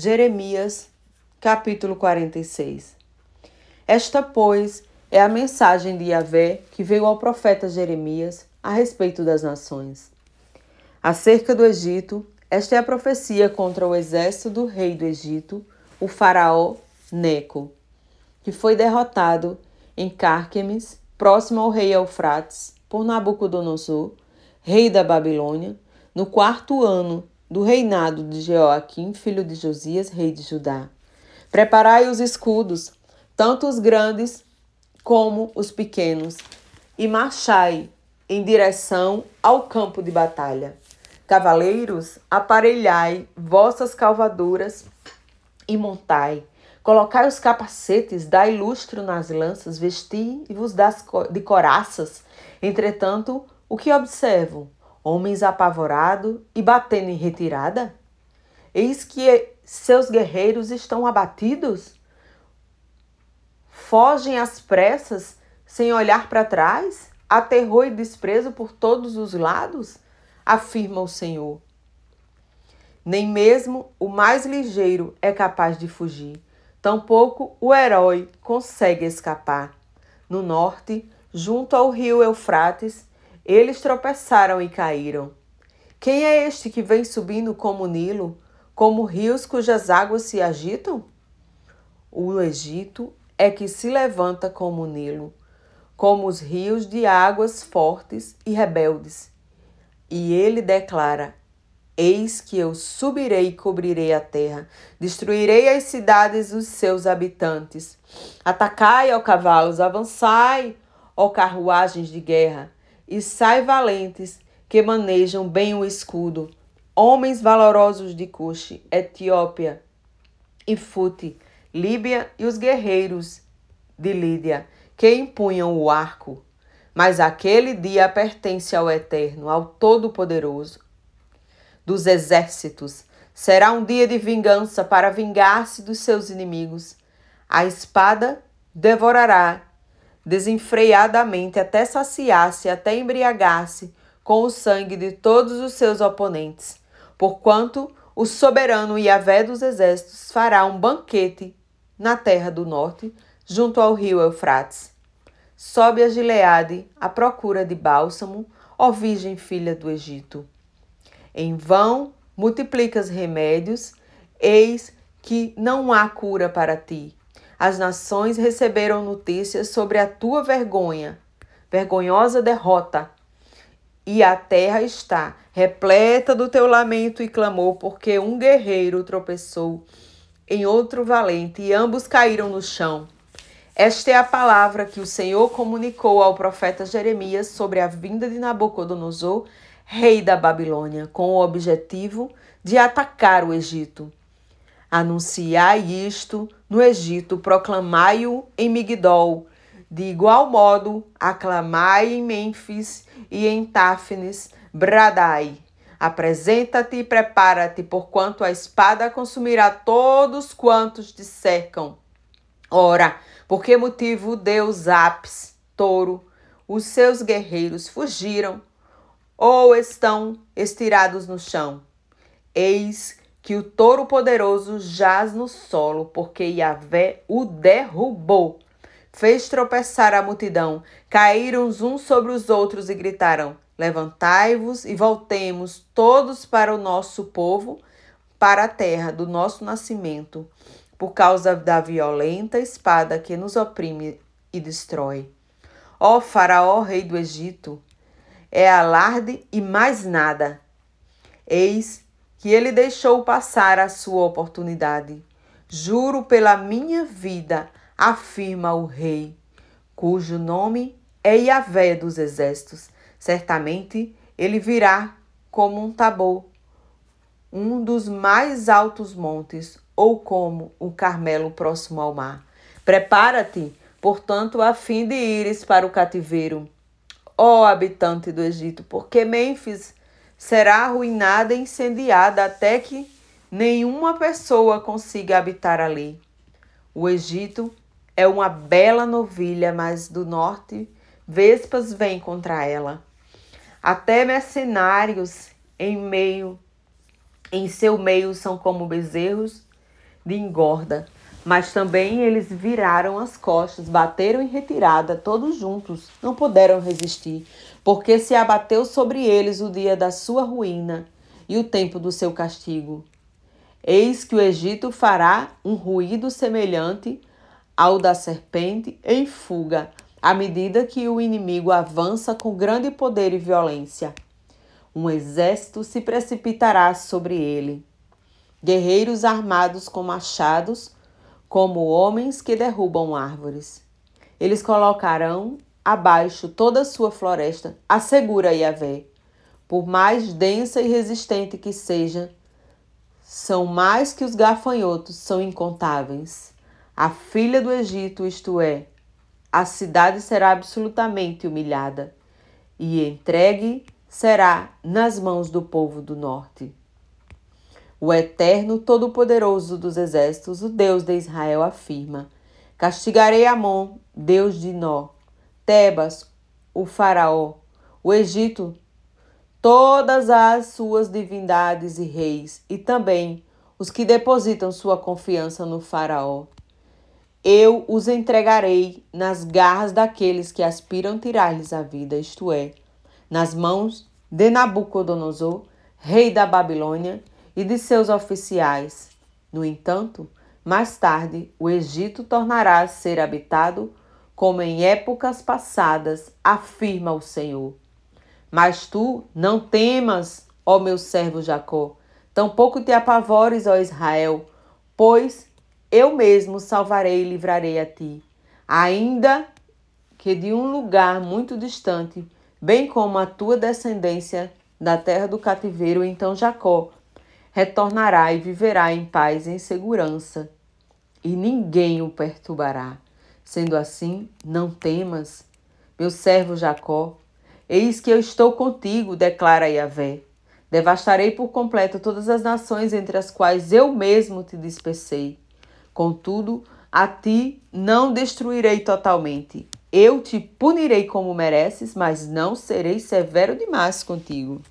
Jeremias, capítulo 46. Esta, pois, é a mensagem de Yahvé que veio ao profeta Jeremias a respeito das nações. Acerca do Egito, esta é a profecia contra o exército do rei do Egito, o faraó Neco, que foi derrotado em Cárquemes, próximo ao rei Eufrates, por Nabucodonosor, rei da Babilônia, no quarto ano do reinado de Jeoaquim, filho de Josias, rei de Judá. Preparai os escudos, tanto os grandes como os pequenos, e marchai em direção ao campo de batalha. Cavaleiros, aparelhai vossas calvaduras e montai. Colocai os capacetes, dai lustro nas lanças, vesti-vos de coraças. Entretanto, o que observo? Homens apavorados e batendo em retirada? Eis que seus guerreiros estão abatidos? Fogem às pressas, sem olhar para trás? Há e desprezo por todos os lados? Afirma o Senhor. Nem mesmo o mais ligeiro é capaz de fugir, tampouco o herói consegue escapar. No norte, junto ao rio Eufrates, eles tropeçaram e caíram. Quem é este que vem subindo como Nilo, como rios cujas águas se agitam? O Egito é que se levanta como Nilo, como os rios de águas fortes e rebeldes. E ele declara: Eis que eu subirei e cobrirei a terra, destruirei as cidades dos seus habitantes. Atacai, ó cavalos, avançai, ó carruagens de guerra e sai valentes, que manejam bem o escudo, homens valorosos de Cuxi, Etiópia e Fute, Líbia e os guerreiros de Lídia, que empunham o arco. Mas aquele dia pertence ao Eterno, ao Todo-Poderoso dos exércitos. Será um dia de vingança para vingar-se dos seus inimigos. A espada devorará desenfreadamente até saciar-se, até embriagar-se com o sangue de todos os seus oponentes. Porquanto o soberano Yahvé dos exércitos fará um banquete na terra do norte, junto ao rio Eufrates. Sobe a Gileade à procura de bálsamo, ó Virgem filha do Egito. Em vão multiplicas remédios, eis que não há cura para ti. As nações receberam notícias sobre a tua vergonha, vergonhosa derrota. E a terra está repleta do teu lamento e clamor, porque um guerreiro tropeçou em outro valente e ambos caíram no chão. Esta é a palavra que o Senhor comunicou ao profeta Jeremias sobre a vinda de Nabucodonosor, rei da Babilônia, com o objetivo de atacar o Egito. Anunciai isto no Egito, proclamai-o em Migdol. De igual modo, aclamai em Mênfis e em Táfnis, bradai. Apresenta-te e prepara-te, porquanto a espada consumirá todos quantos te cercam. Ora, por que motivo Deus Apis, touro, os seus guerreiros fugiram ou estão estirados no chão? Eis que o touro poderoso jaz no solo, porque Yahvé o derrubou. Fez tropeçar a multidão, caíram uns sobre os outros e gritaram: Levantai-vos e voltemos todos para o nosso povo, para a terra do nosso nascimento, por causa da violenta espada que nos oprime e destrói. Ó Faraó, rei do Egito, é alarde e mais nada. Eis que ele deixou passar a sua oportunidade. Juro pela minha vida, afirma o rei, cujo nome é Yahvé dos exércitos. Certamente ele virá como um tabor, um dos mais altos montes, ou como o Carmelo próximo ao mar. Prepara-te, portanto, a fim de ires para o cativeiro, ó habitante do Egito, porque Mênfis será arruinada e incendiada até que nenhuma pessoa consiga habitar ali. O Egito é uma bela novilha, mas do norte vespas vêm contra ela. Até mercenários em meio em seu meio são como bezerros de engorda. Mas também eles viraram as costas, bateram em retirada, todos juntos, não puderam resistir, porque se abateu sobre eles o dia da sua ruína e o tempo do seu castigo. Eis que o Egito fará um ruído semelhante ao da serpente em fuga, à medida que o inimigo avança com grande poder e violência. Um exército se precipitará sobre ele. Guerreiros armados com machados, como homens que derrubam árvores. Eles colocarão abaixo toda a sua floresta, assegura Yahvé. Por mais densa e resistente que seja, são mais que os gafanhotos, são incontáveis. A filha do Egito, isto é, a cidade será absolutamente humilhada e entregue será nas mãos do povo do norte. O Eterno Todo-Poderoso dos Exércitos, o Deus de Israel, afirma: Castigarei Amon, Deus de Nó, Tebas, o Faraó, o Egito, todas as suas divindades e reis, e também os que depositam sua confiança no Faraó. Eu os entregarei nas garras daqueles que aspiram tirar-lhes a vida, isto é, nas mãos de Nabucodonosor, rei da Babilônia, e de seus oficiais. No entanto, mais tarde, o Egito tornará a ser habitado como em épocas passadas, afirma o Senhor. Mas tu não temas, ó meu servo Jacó, tampouco te apavores, ó Israel, pois eu mesmo salvarei e livrarei a ti, ainda que de um lugar muito distante, bem como a tua descendência da terra do cativeiro, então Jacó retornará e viverá em paz e em segurança, e ninguém o perturbará. Sendo assim, não temas, meu servo Jacó, eis que eu estou contigo, declara Yahvé. Devastarei por completo todas as nações entre as quais eu mesmo te dispersei. Contudo, a ti não destruirei totalmente. Eu te punirei como mereces, mas não serei severo demais contigo.